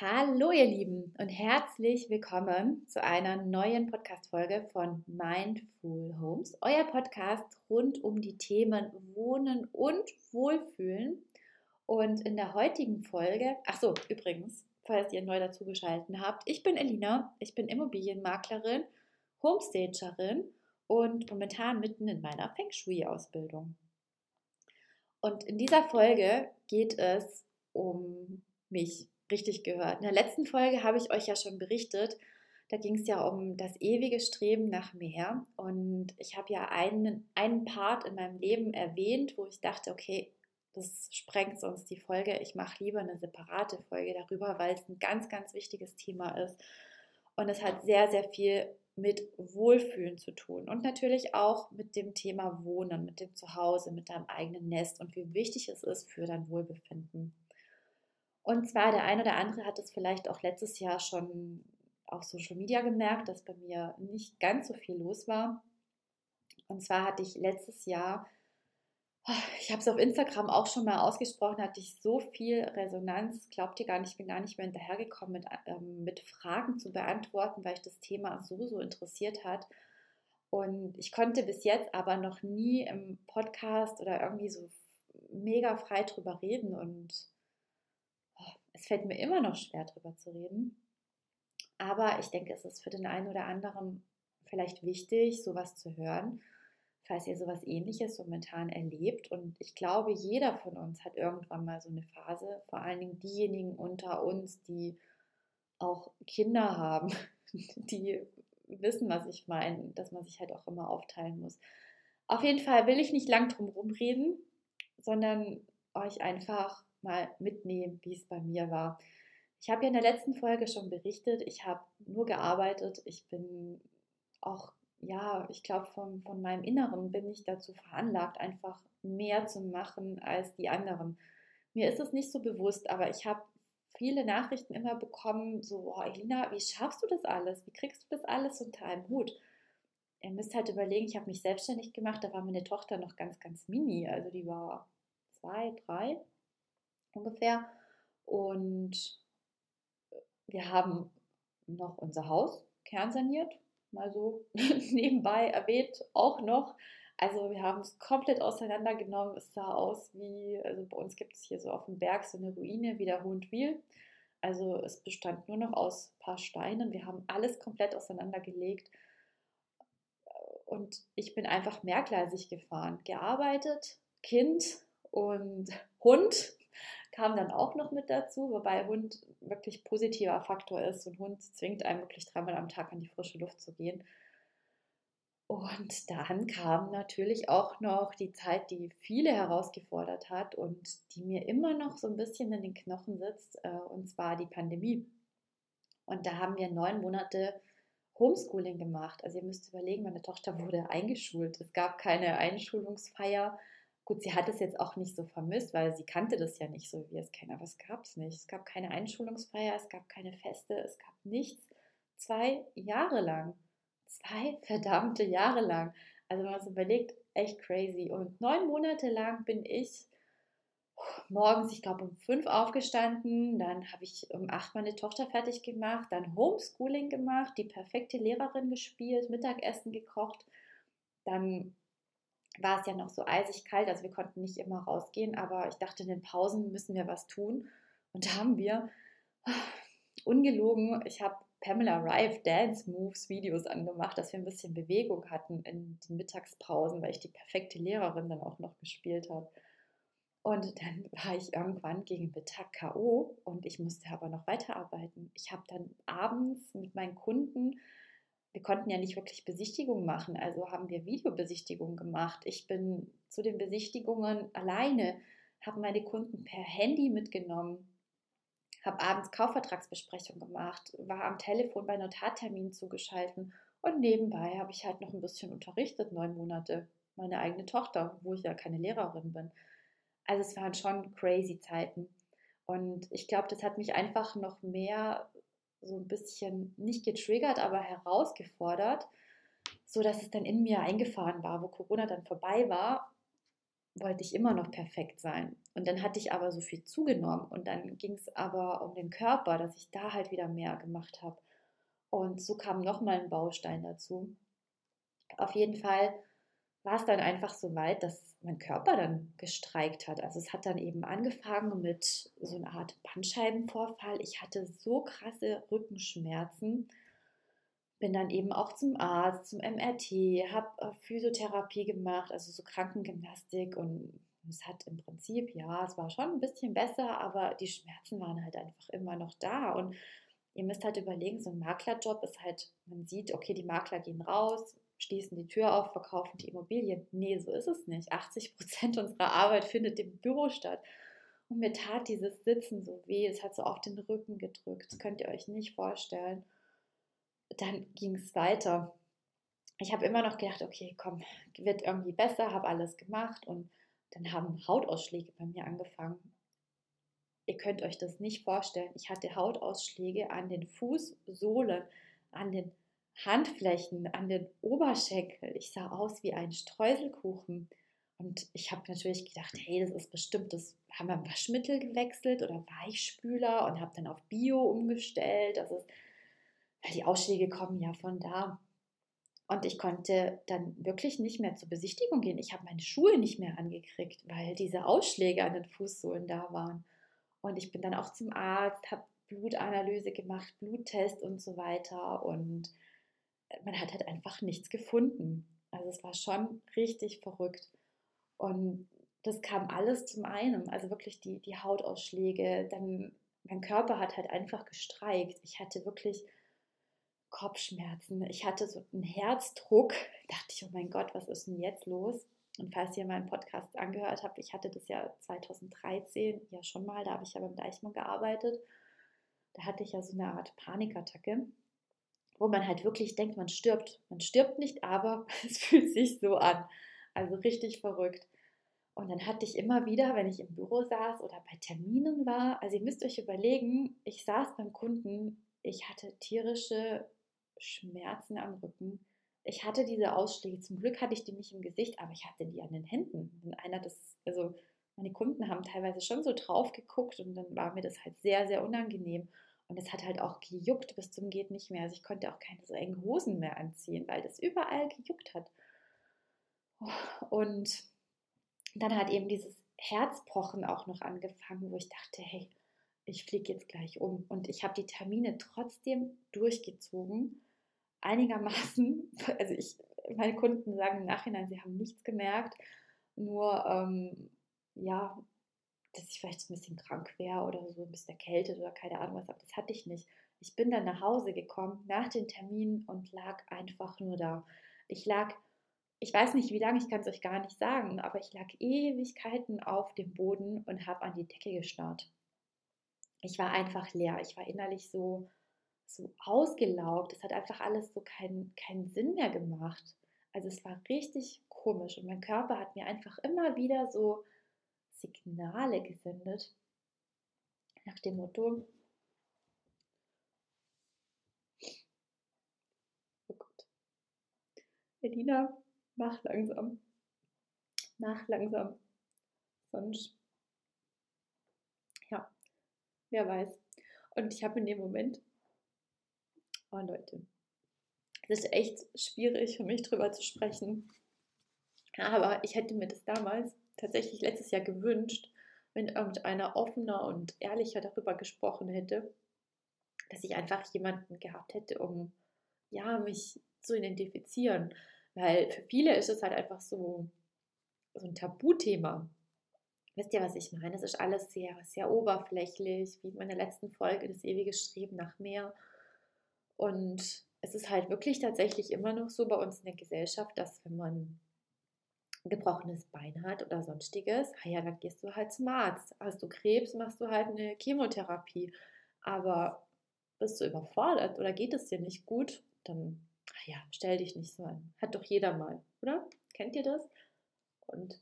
Hallo ihr Lieben und herzlich willkommen zu einer neuen Podcast-Folge von Mindful Homes, euer Podcast rund um die Themen Wohnen und Wohlfühlen. Und in der heutigen Folge, ach so, übrigens, falls ihr neu dazugeschaltet habt, ich bin Elina, ich bin Immobilienmaklerin, Homestagerin und momentan mitten in meiner Feng Shui-Ausbildung. Und in dieser Folge geht es um mich richtig gehört. In der letzten Folge habe ich euch ja schon berichtet, da ging es ja um das ewige Streben nach mehr. Und ich habe ja einen, einen Part in meinem Leben erwähnt, wo ich dachte, okay, das sprengt sonst die Folge. Ich mache lieber eine separate Folge darüber, weil es ein ganz, ganz wichtiges Thema ist. Und es hat sehr, sehr viel mit Wohlfühlen zu tun und natürlich auch mit dem Thema Wohnen, mit dem Zuhause, mit deinem eigenen Nest und wie wichtig es ist für dein Wohlbefinden. Und zwar der eine oder andere hat es vielleicht auch letztes Jahr schon auf Social Media gemerkt, dass bei mir nicht ganz so viel los war. Und zwar hatte ich letztes Jahr, ich habe es auf Instagram auch schon mal ausgesprochen, hatte ich so viel Resonanz, glaubt ihr gar nicht, ich bin gar nicht mehr hinterhergekommen, mit, ähm, mit Fragen zu beantworten, weil ich das Thema so, so interessiert hat. Und ich konnte bis jetzt aber noch nie im Podcast oder irgendwie so mega frei drüber reden und es fällt mir immer noch schwer, darüber zu reden. Aber ich denke, es ist für den einen oder anderen vielleicht wichtig, sowas zu hören, falls ihr sowas ähnliches momentan erlebt. Und ich glaube, jeder von uns hat irgendwann mal so eine Phase, vor allen Dingen diejenigen unter uns, die auch Kinder haben, die wissen, was ich meine, dass man sich halt auch immer aufteilen muss. Auf jeden Fall will ich nicht lang drum reden, sondern euch einfach mal mitnehmen, wie es bei mir war. Ich habe ja in der letzten Folge schon berichtet, ich habe nur gearbeitet. Ich bin auch, ja, ich glaube, von, von meinem Inneren bin ich dazu veranlagt, einfach mehr zu machen als die anderen. Mir ist es nicht so bewusst, aber ich habe viele Nachrichten immer bekommen, so, oh, Elina, wie schaffst du das alles? Wie kriegst du das alles unter einem Hut? Ihr müsst halt überlegen, ich habe mich selbstständig gemacht, da war meine Tochter noch ganz, ganz mini, also die war zwei, drei, ungefähr. Und wir haben noch unser Haus kernsaniert, mal so nebenbei erwähnt, auch noch. Also wir haben es komplett auseinandergenommen. Es sah aus wie, also bei uns gibt es hier so auf dem Berg so eine Ruine wie der Hohentwiel. Also es bestand nur noch aus ein paar Steinen. Wir haben alles komplett auseinandergelegt. Und ich bin einfach mehrgleisig gefahren. Gearbeitet, Kind und Hund kam dann auch noch mit dazu, wobei Hund wirklich positiver Faktor ist. Und Hund zwingt einen wirklich dreimal am Tag an die frische Luft zu gehen. Und dann kam natürlich auch noch die Zeit, die viele herausgefordert hat und die mir immer noch so ein bisschen in den Knochen sitzt, äh, und zwar die Pandemie. Und da haben wir neun Monate Homeschooling gemacht. Also ihr müsst überlegen, meine Tochter wurde eingeschult. Es gab keine Einschulungsfeier. Gut, sie hat es jetzt auch nicht so vermisst, weil sie kannte das ja nicht so, wie es kennen, aber es gab es nicht. Es gab keine Einschulungsfeier, es gab keine Feste, es gab nichts. Zwei Jahre lang. Zwei verdammte Jahre lang. Also wenn man so überlegt, echt crazy. Und neun Monate lang bin ich morgens, ich glaube, um fünf aufgestanden. Dann habe ich um acht meine Tochter fertig gemacht, dann Homeschooling gemacht, die perfekte Lehrerin gespielt, Mittagessen gekocht. Dann war es ja noch so eisig kalt, also wir konnten nicht immer rausgehen, aber ich dachte, in den Pausen müssen wir was tun. Und da haben wir, ungelogen, ich habe Pamela Rive Dance Moves Videos angemacht, dass wir ein bisschen Bewegung hatten in den Mittagspausen, weil ich die perfekte Lehrerin dann auch noch gespielt habe. Und dann war ich irgendwann gegen Mittag K.O. und ich musste aber noch weiterarbeiten. Ich habe dann abends mit meinen Kunden wir konnten ja nicht wirklich Besichtigungen machen, also haben wir Videobesichtigungen gemacht. Ich bin zu den Besichtigungen alleine, habe meine Kunden per Handy mitgenommen, habe abends Kaufvertragsbesprechung gemacht, war am Telefon bei Notarterminen zugeschalten und nebenbei habe ich halt noch ein bisschen unterrichtet, neun Monate, meine eigene Tochter, wo ich ja keine Lehrerin bin. Also es waren schon crazy Zeiten. Und ich glaube, das hat mich einfach noch mehr so ein bisschen nicht getriggert, aber herausgefordert, so dass es dann in mir eingefahren war, wo Corona dann vorbei war. wollte ich immer noch perfekt sein. Und dann hatte ich aber so viel zugenommen und dann ging es aber um den Körper, dass ich da halt wieder mehr gemacht habe. Und so kam nochmal ein Baustein dazu. Auf jeden Fall war es dann einfach so weit, dass mein Körper dann gestreikt hat. Also es hat dann eben angefangen mit so einer Art Bandscheibenvorfall. Ich hatte so krasse Rückenschmerzen bin dann eben auch zum Arzt, zum MRT, habe äh, Physiotherapie gemacht, also so Krankengymnastik und es hat im Prinzip, ja, es war schon ein bisschen besser, aber die Schmerzen waren halt einfach immer noch da und ihr müsst halt überlegen, so ein Maklerjob ist halt, man sieht, okay, die Makler gehen raus, schließen die Tür auf, verkaufen die Immobilien. Nee, so ist es nicht. 80 Prozent unserer Arbeit findet im Büro statt. Und mir tat dieses Sitzen so weh, es hat so auf den Rücken gedrückt. Das könnt ihr euch nicht vorstellen dann ging es weiter. Ich habe immer noch gedacht, okay, komm, wird irgendwie besser, habe alles gemacht und dann haben Hautausschläge bei mir angefangen. Ihr könnt euch das nicht vorstellen. Ich hatte Hautausschläge an den Fußsohlen, an den Handflächen, an den Oberschenkeln. Ich sah aus wie ein Streuselkuchen. Und ich habe natürlich gedacht, hey, das ist bestimmt, das haben wir Waschmittel gewechselt oder Weichspüler und habe dann auf Bio umgestellt. Das ist weil die Ausschläge kommen ja von da. Und ich konnte dann wirklich nicht mehr zur Besichtigung gehen. Ich habe meine Schuhe nicht mehr angekriegt, weil diese Ausschläge an den Fußsohlen da waren. Und ich bin dann auch zum Arzt, habe Blutanalyse gemacht, Bluttest und so weiter. Und man hat halt einfach nichts gefunden. Also es war schon richtig verrückt. Und das kam alles zum einen. Also wirklich die, die Hautausschläge. Dann mein Körper hat halt einfach gestreikt. Ich hatte wirklich Kopfschmerzen. Ich hatte so einen Herzdruck. Da dachte ich, oh mein Gott, was ist denn jetzt los? Und falls ihr meinen Podcast angehört habt, ich hatte das ja 2013 ja schon mal, da habe ich ja beim Deichmann gearbeitet. Da hatte ich ja so eine Art Panikattacke, wo man halt wirklich denkt, man stirbt. Man stirbt nicht, aber es fühlt sich so an. Also richtig verrückt. Und dann hatte ich immer wieder, wenn ich im Büro saß oder bei Terminen war, also ihr müsst euch überlegen, ich saß beim Kunden, ich hatte tierische Schmerzen am Rücken. Ich hatte diese Ausschläge. Zum Glück hatte ich die nicht im Gesicht, aber ich hatte die an den Händen. Wenn einer das, also meine Kunden haben teilweise schon so drauf geguckt und dann war mir das halt sehr, sehr unangenehm. Und es hat halt auch gejuckt bis zum geht nicht mehr. Also ich konnte auch keine so engen Hosen mehr anziehen, weil das überall gejuckt hat. Und dann hat eben dieses Herzpochen auch noch angefangen, wo ich dachte, hey, ich fliege jetzt gleich um. Und ich habe die Termine trotzdem durchgezogen einigermaßen, also ich, meine Kunden sagen im Nachhinein, sie haben nichts gemerkt, nur ähm, ja, dass ich vielleicht ein bisschen krank wäre oder so ein bisschen erkältet oder keine Ahnung was, aber das hatte ich nicht. Ich bin dann nach Hause gekommen nach den Terminen und lag einfach nur da. Ich lag, ich weiß nicht wie lange, ich kann es euch gar nicht sagen, aber ich lag Ewigkeiten auf dem Boden und habe an die Decke gestarrt. Ich war einfach leer. Ich war innerlich so, so ausgelaugt. Es hat einfach alles so keinen keinen Sinn mehr gemacht. Also es war richtig komisch und mein Körper hat mir einfach immer wieder so Signale gesendet nach dem Motto, oh Gott, Edina, mach langsam, mach langsam, sonst, ja, wer weiß. Und ich habe in dem Moment Oh Leute, es ist echt schwierig für mich drüber zu sprechen. Aber ich hätte mir das damals tatsächlich letztes Jahr gewünscht, wenn irgendeiner offener und ehrlicher darüber gesprochen hätte, dass ich einfach jemanden gehabt hätte, um ja, mich zu identifizieren. Weil für viele ist es halt einfach so, so ein Tabuthema. Wisst ihr, was ich meine? Es ist alles sehr, sehr oberflächlich, wie in meiner letzten Folge, das ewige Streben nach mehr. Und es ist halt wirklich tatsächlich immer noch so bei uns in der Gesellschaft, dass wenn man gebrochenes Bein hat oder sonstiges, ah ja, dann gehst du halt zum Arzt. Hast du Krebs, machst du halt eine Chemotherapie. Aber bist du überfordert oder geht es dir nicht gut, dann, ah ja, stell dich nicht so an. Hat doch jeder mal, oder? Kennt ihr das? Und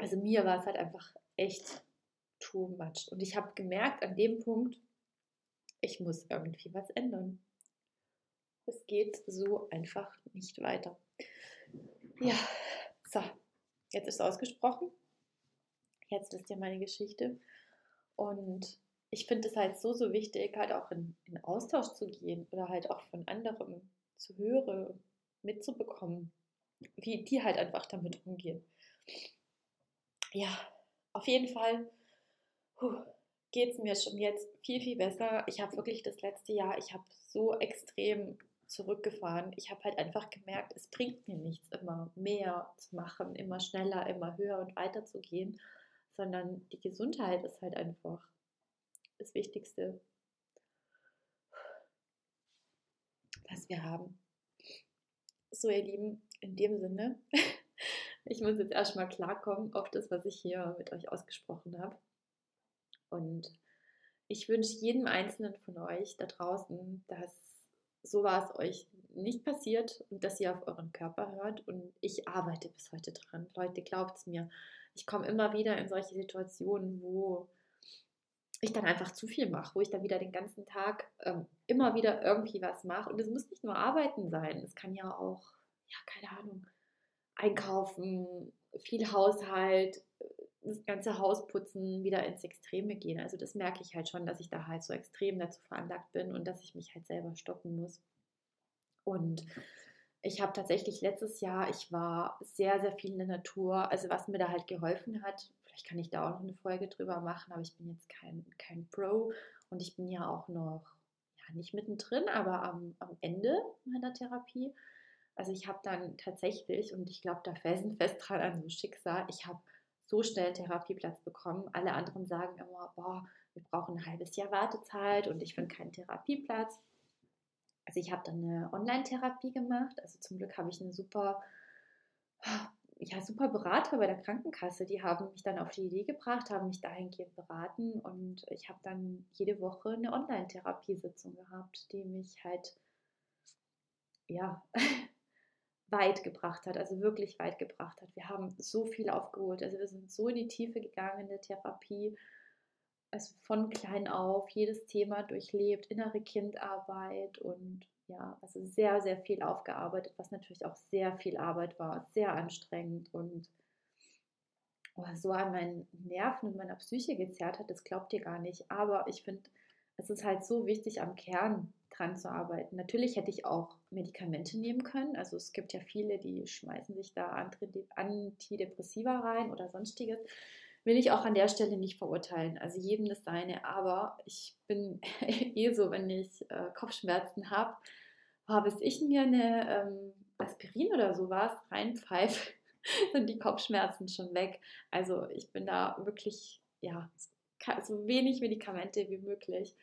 also mir war es halt einfach echt too much. Und ich habe gemerkt an dem Punkt, ich muss irgendwie was ändern. Es geht so einfach nicht weiter. Ja, so. jetzt ist es ausgesprochen. Jetzt ist ja meine Geschichte. Und ich finde es halt so, so wichtig, halt auch in, in Austausch zu gehen oder halt auch von anderen zu hören, mitzubekommen, wie die halt einfach damit umgehen. Ja, auf jeden Fall geht es mir schon jetzt viel, viel besser. Ich habe wirklich das letzte Jahr, ich habe so extrem zurückgefahren. Ich habe halt einfach gemerkt, es bringt mir nichts, immer mehr zu machen, immer schneller, immer höher und weiter zu gehen, sondern die Gesundheit ist halt einfach das Wichtigste, was wir haben. So, ihr Lieben, in dem Sinne, ich muss jetzt erstmal klarkommen auf das, was ich hier mit euch ausgesprochen habe. Und ich wünsche jedem Einzelnen von euch da draußen, dass sowas euch nicht passiert und dass ihr auf euren Körper hört. Und ich arbeite bis heute dran. Leute, glaubt es mir. Ich komme immer wieder in solche Situationen, wo ich dann einfach zu viel mache, wo ich dann wieder den ganzen Tag ähm, immer wieder irgendwie was mache. Und es muss nicht nur Arbeiten sein, es kann ja auch, ja, keine Ahnung, einkaufen, viel Haushalt, das ganze Haus putzen, wieder ins Extreme gehen. Also das merke ich halt schon, dass ich da halt so extrem dazu veranlagt bin und dass ich mich halt selber stoppen muss. Und ich habe tatsächlich letztes Jahr, ich war sehr, sehr viel in der Natur. Also was mir da halt geholfen hat, vielleicht kann ich da auch noch eine Folge drüber machen, aber ich bin jetzt kein, kein Pro und ich bin ja auch noch, ja nicht mittendrin, aber am, am Ende meiner Therapie. Also ich habe dann tatsächlich, und ich glaube da felsenfest dran an so Schicksal, ich habe so schnell einen Therapieplatz bekommen. Alle anderen sagen immer, boah, wir brauchen ein halbes Jahr Wartezeit und ich finde keinen Therapieplatz. Also ich habe dann eine Online-Therapie gemacht. Also zum Glück habe ich einen super, ja, super Berater bei der Krankenkasse. Die haben mich dann auf die Idee gebracht, haben mich dahingehend beraten und ich habe dann jede Woche eine Online-Therapiesitzung gehabt, die mich halt, ja, weit gebracht hat, also wirklich weit gebracht hat. Wir haben so viel aufgeholt, also wir sind so in die Tiefe gegangen in der Therapie, also von klein auf jedes Thema durchlebt, innere Kindarbeit und ja, also sehr, sehr viel aufgearbeitet, was natürlich auch sehr viel Arbeit war, sehr anstrengend und oh, so an meinen Nerven und meiner Psyche gezerrt hat, das glaubt ihr gar nicht. Aber ich finde, es ist halt so wichtig, am Kern dran zu arbeiten. Natürlich hätte ich auch Medikamente nehmen können. Also es gibt ja viele, die schmeißen sich da Antidepressiva rein oder sonstiges. Will ich auch an der Stelle nicht verurteilen. Also jedem das seine. Aber ich bin eh so, wenn ich äh, Kopfschmerzen habe, bis ich mir eine ähm, Aspirin oder sowas reinpfeife, sind die Kopfschmerzen schon weg. Also ich bin da wirklich, ja, so wenig Medikamente wie möglich.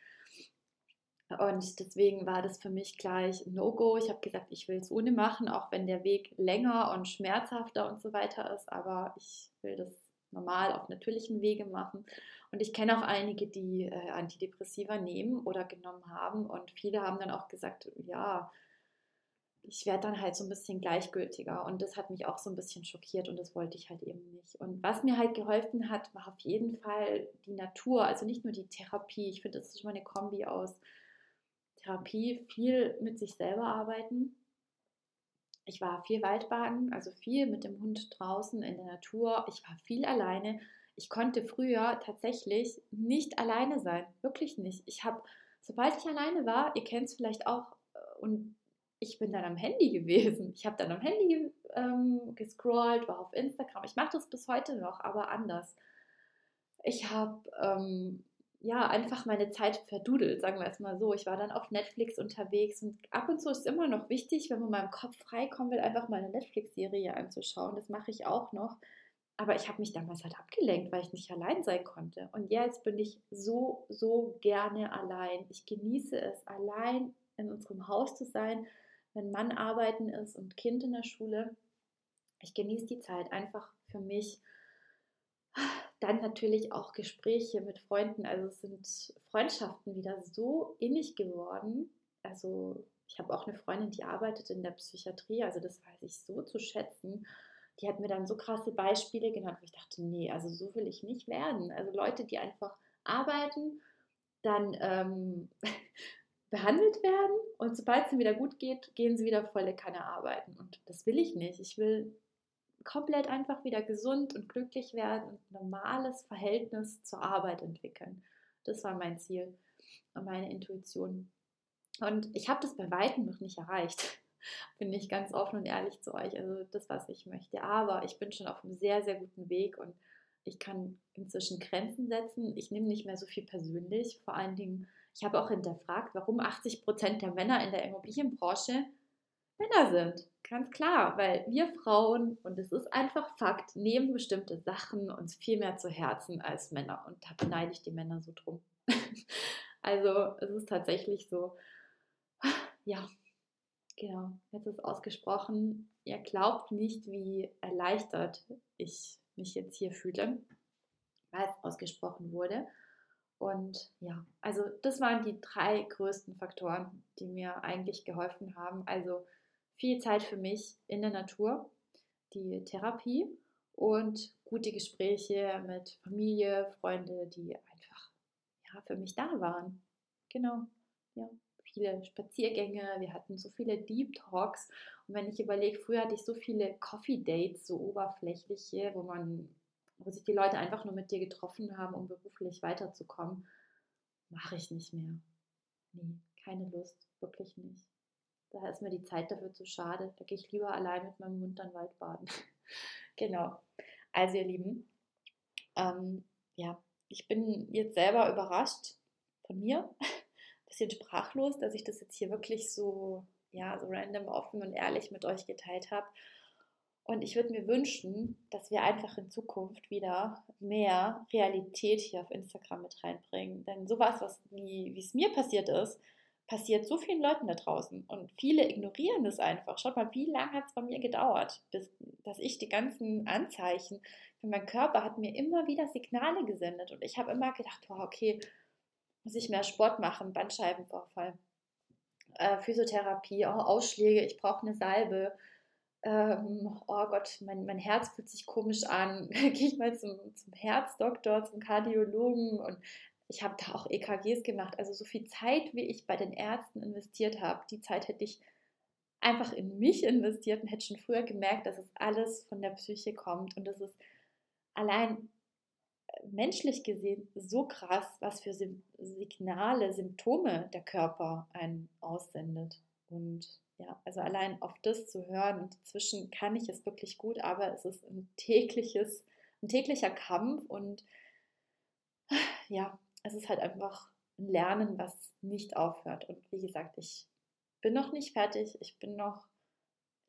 Und deswegen war das für mich gleich No-Go. Ich habe gesagt, ich will es ohne machen, auch wenn der Weg länger und schmerzhafter und so weiter ist. Aber ich will das normal auf natürlichen Wege machen. Und ich kenne auch einige, die äh, Antidepressiva nehmen oder genommen haben. Und viele haben dann auch gesagt, ja, ich werde dann halt so ein bisschen gleichgültiger. Und das hat mich auch so ein bisschen schockiert und das wollte ich halt eben nicht. Und was mir halt geholfen hat, war auf jeden Fall die Natur. Also nicht nur die Therapie. Ich finde, das ist schon mal eine Kombi aus Therapie, viel mit sich selber arbeiten. Ich war viel Waldbaden, also viel mit dem Hund draußen in der Natur. Ich war viel alleine. Ich konnte früher tatsächlich nicht alleine sein, wirklich nicht. Ich habe, sobald ich alleine war, ihr kennt es vielleicht auch, äh, und ich bin dann am Handy gewesen. Ich habe dann am Handy ähm, gescrollt, war auf Instagram. Ich mache das bis heute noch, aber anders. Ich habe ähm, ja, einfach meine Zeit verdudelt, sagen wir es mal so. Ich war dann auf Netflix unterwegs und ab und zu ist es immer noch wichtig, wenn man mal im Kopf freikommen will, einfach mal eine Netflix-Serie anzuschauen. Das mache ich auch noch. Aber ich habe mich damals halt abgelenkt, weil ich nicht allein sein konnte. Und jetzt bin ich so, so gerne allein. Ich genieße es, allein in unserem Haus zu sein, wenn Mann arbeiten ist und Kind in der Schule. Ich genieße die Zeit einfach für mich dann natürlich auch Gespräche mit Freunden. Also es sind Freundschaften wieder so innig geworden. Also ich habe auch eine Freundin, die arbeitet in der Psychiatrie. Also das weiß ich so zu schätzen. Die hat mir dann so krasse Beispiele genannt, wo ich dachte, nee, also so will ich nicht werden. Also Leute, die einfach arbeiten, dann ähm, behandelt werden und sobald es ihnen wieder gut geht, gehen sie wieder volle Kanne arbeiten. Und das will ich nicht. Ich will komplett einfach wieder gesund und glücklich werden und ein normales Verhältnis zur Arbeit entwickeln. Das war mein Ziel und meine Intuition. Und ich habe das bei weitem noch nicht erreicht. Bin ich ganz offen und ehrlich zu euch. Also das, was ich möchte. Aber ich bin schon auf einem sehr, sehr guten Weg und ich kann inzwischen Grenzen setzen. Ich nehme nicht mehr so viel persönlich. Vor allen Dingen, ich habe auch hinterfragt, warum 80 Prozent der Männer in der Immobilienbranche Männer sind. Ganz klar, weil wir Frauen, und es ist einfach Fakt, nehmen bestimmte Sachen uns viel mehr zu Herzen als Männer. Und da beneide ich die Männer so drum. also es ist tatsächlich so, ja, genau, jetzt ist ausgesprochen, ihr glaubt nicht, wie erleichtert ich mich jetzt hier fühle, weil es ausgesprochen wurde. Und ja, also das waren die drei größten Faktoren, die mir eigentlich geholfen haben. Also viel Zeit für mich in der Natur, die Therapie und gute Gespräche mit Familie, Freunde, die einfach ja, für mich da waren. Genau, ja, viele Spaziergänge, wir hatten so viele Deep Talks. Und wenn ich überlege, früher hatte ich so viele Coffee Dates, so oberflächliche, wo man, wo sich die Leute einfach nur mit dir getroffen haben, um beruflich weiterzukommen, mache ich nicht mehr. Nee, keine Lust, wirklich nicht. Da ist mir die Zeit dafür zu schade. Da gehe ich lieber allein mit meinem Hund dann Waldbaden. genau. Also ihr Lieben, ähm, ja, ich bin jetzt selber überrascht von mir, bisschen sprachlos, dass ich das jetzt hier wirklich so, ja, so random, offen und ehrlich mit euch geteilt habe. Und ich würde mir wünschen, dass wir einfach in Zukunft wieder mehr Realität hier auf Instagram mit reinbringen. Denn sowas, was wie es mir passiert ist, passiert so vielen Leuten da draußen und viele ignorieren das einfach. Schaut mal, wie lange hat es bei mir gedauert, bis dass ich die ganzen Anzeichen für meinen Körper hat mir immer wieder Signale gesendet und ich habe immer gedacht, wow, okay, muss ich mehr Sport machen, Bandscheibenvorfall, äh, Physiotherapie, oh, Ausschläge, ich brauche eine Salbe. Ähm, oh Gott, mein, mein Herz fühlt sich komisch an. Gehe ich mal zum, zum Herzdoktor, zum Kardiologen und ich habe da auch EKGs gemacht. Also so viel Zeit, wie ich bei den Ärzten investiert habe, die Zeit hätte ich einfach in mich investiert und hätte schon früher gemerkt, dass es alles von der Psyche kommt und das ist allein äh, menschlich gesehen so krass, was für Signale, Symptome der Körper einen aussendet. Und ja, also allein auf das zu hören, und inzwischen kann ich es wirklich gut, aber es ist ein tägliches, ein täglicher Kampf und ja, es ist halt einfach ein Lernen, was nicht aufhört. Und wie gesagt, ich bin noch nicht fertig. Ich bin noch,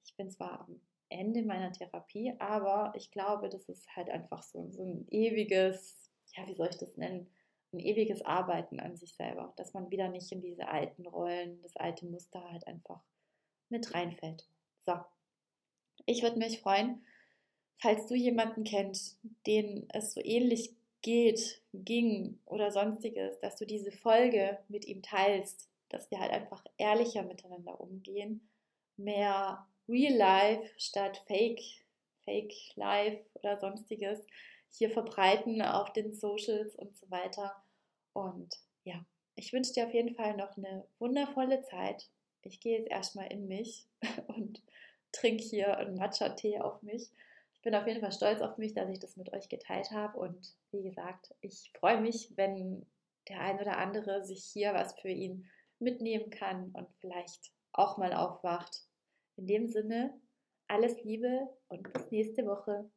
ich bin zwar am Ende meiner Therapie, aber ich glaube, das ist halt einfach so, so ein ewiges, ja, wie soll ich das nennen? Ein ewiges Arbeiten an sich selber, dass man wieder nicht in diese alten Rollen, das alte Muster halt einfach mit reinfällt. So, ich würde mich freuen, falls du jemanden kennst, den es so ähnlich geht, ging oder sonstiges, dass du diese Folge mit ihm teilst, dass wir halt einfach ehrlicher miteinander umgehen, mehr Real Life statt Fake, Fake Life oder sonstiges hier verbreiten auf den Socials und so weiter. Und ja, ich wünsche dir auf jeden Fall noch eine wundervolle Zeit. Ich gehe jetzt erstmal in mich und trinke hier einen Matcha-Tee auf mich bin auf jeden Fall stolz auf mich, dass ich das mit euch geteilt habe. Und wie gesagt, ich freue mich, wenn der ein oder andere sich hier was für ihn mitnehmen kann und vielleicht auch mal aufwacht. In dem Sinne, alles Liebe und bis nächste Woche.